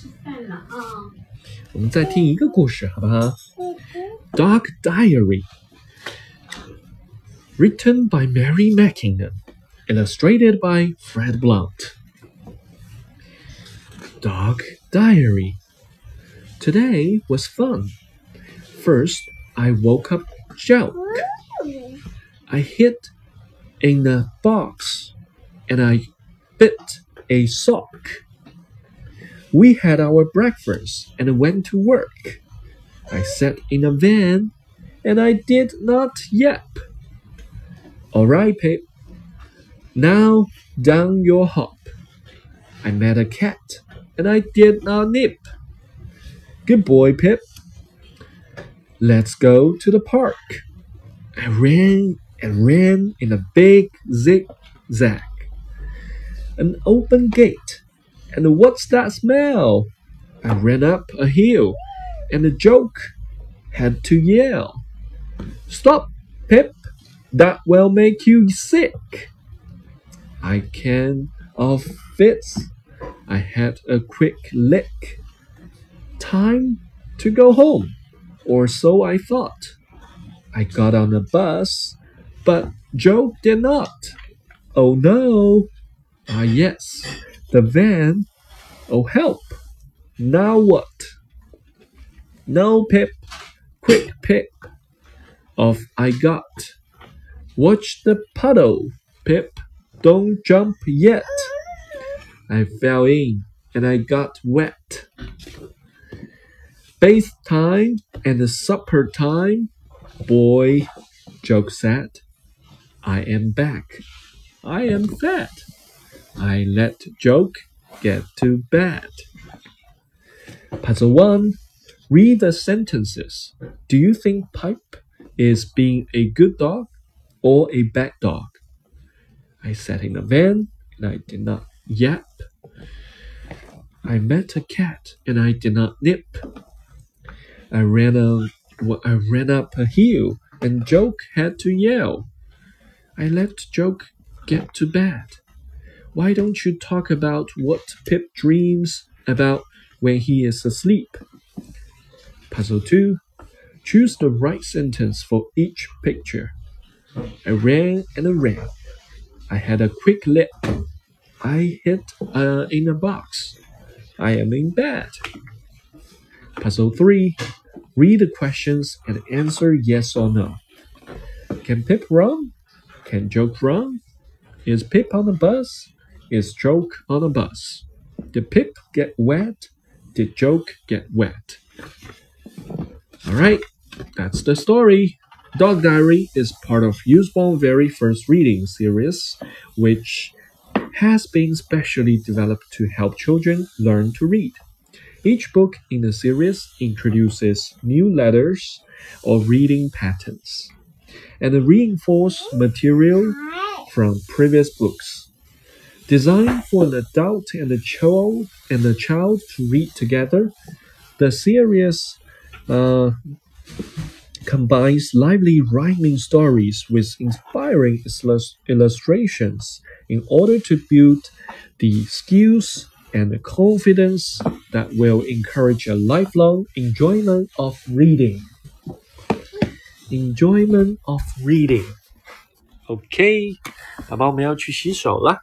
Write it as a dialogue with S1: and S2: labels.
S1: 吃饭了啊。
S2: 我们再听一个故事，好不好？Dog Diary, written by Mairi Mackinnon, illustrated by Fred Blunt. Dog Diary. Today was fun. First, I woke up shock. I hit in a box and I bit a sock. We had our breakfast and went to work. I sat in a van and I did not yap. All right, Pip. Now down your hop. I met a cat and I did not nip. Good boy, Pip. Let's go to the park. I ran and ran in a big zigzag. An open gate. And what's that smell? I ran up a hill and the joke had to yell. Stop, Pip. That will make you sick. I can of fits. I had a quick lick. Time to go home, or so I thought. I got on a bus, but Joe did not. Oh no! Ah, yes, the van. Oh, help! Now what? No, Pip. Quick, Pip. Off I got. Watch the puddle, Pip. Don't jump yet. I fell in and I got wet. Bath time and the supper time. Boy, Joke said. I am back. I am fat. I let Joke get to bed. Puzzle 1. Read the sentences. Do you think Pipe is being a good dog or a bad dog? I sat in a van and I did not yap. I met a cat and I did not nip. I ran a, I ran up a hill and Joke had to yell. I let Joke get to bed. Why don't you talk about what Pip dreams about when he is asleep? Puzzle 2. Choose the right sentence for each picture. I ran and I ran. I had a quick lip. I hid uh, in a box. I am in bed. Puzzle 3. Read the questions and answer yes or no. Can Pip run? Can Joke run? Is Pip on the bus? Is Joke on a bus? Did Pip get wet? Did Joke get wet? Alright, that's the story. Dog Diary is part of Usborne Very First Reading series, which has been specially developed to help children learn to read. Each book in the series introduces new letters or reading patterns and reinforce material from previous books. Designed for an adult and a child and a child to read together, the series uh, combines lively rhyming stories with inspiring illustrations in order to build the skills and the confidence that will encourage a lifelong enjoyment of reading. Enjoyment of reading. OK，宝宝，我们要去洗手了。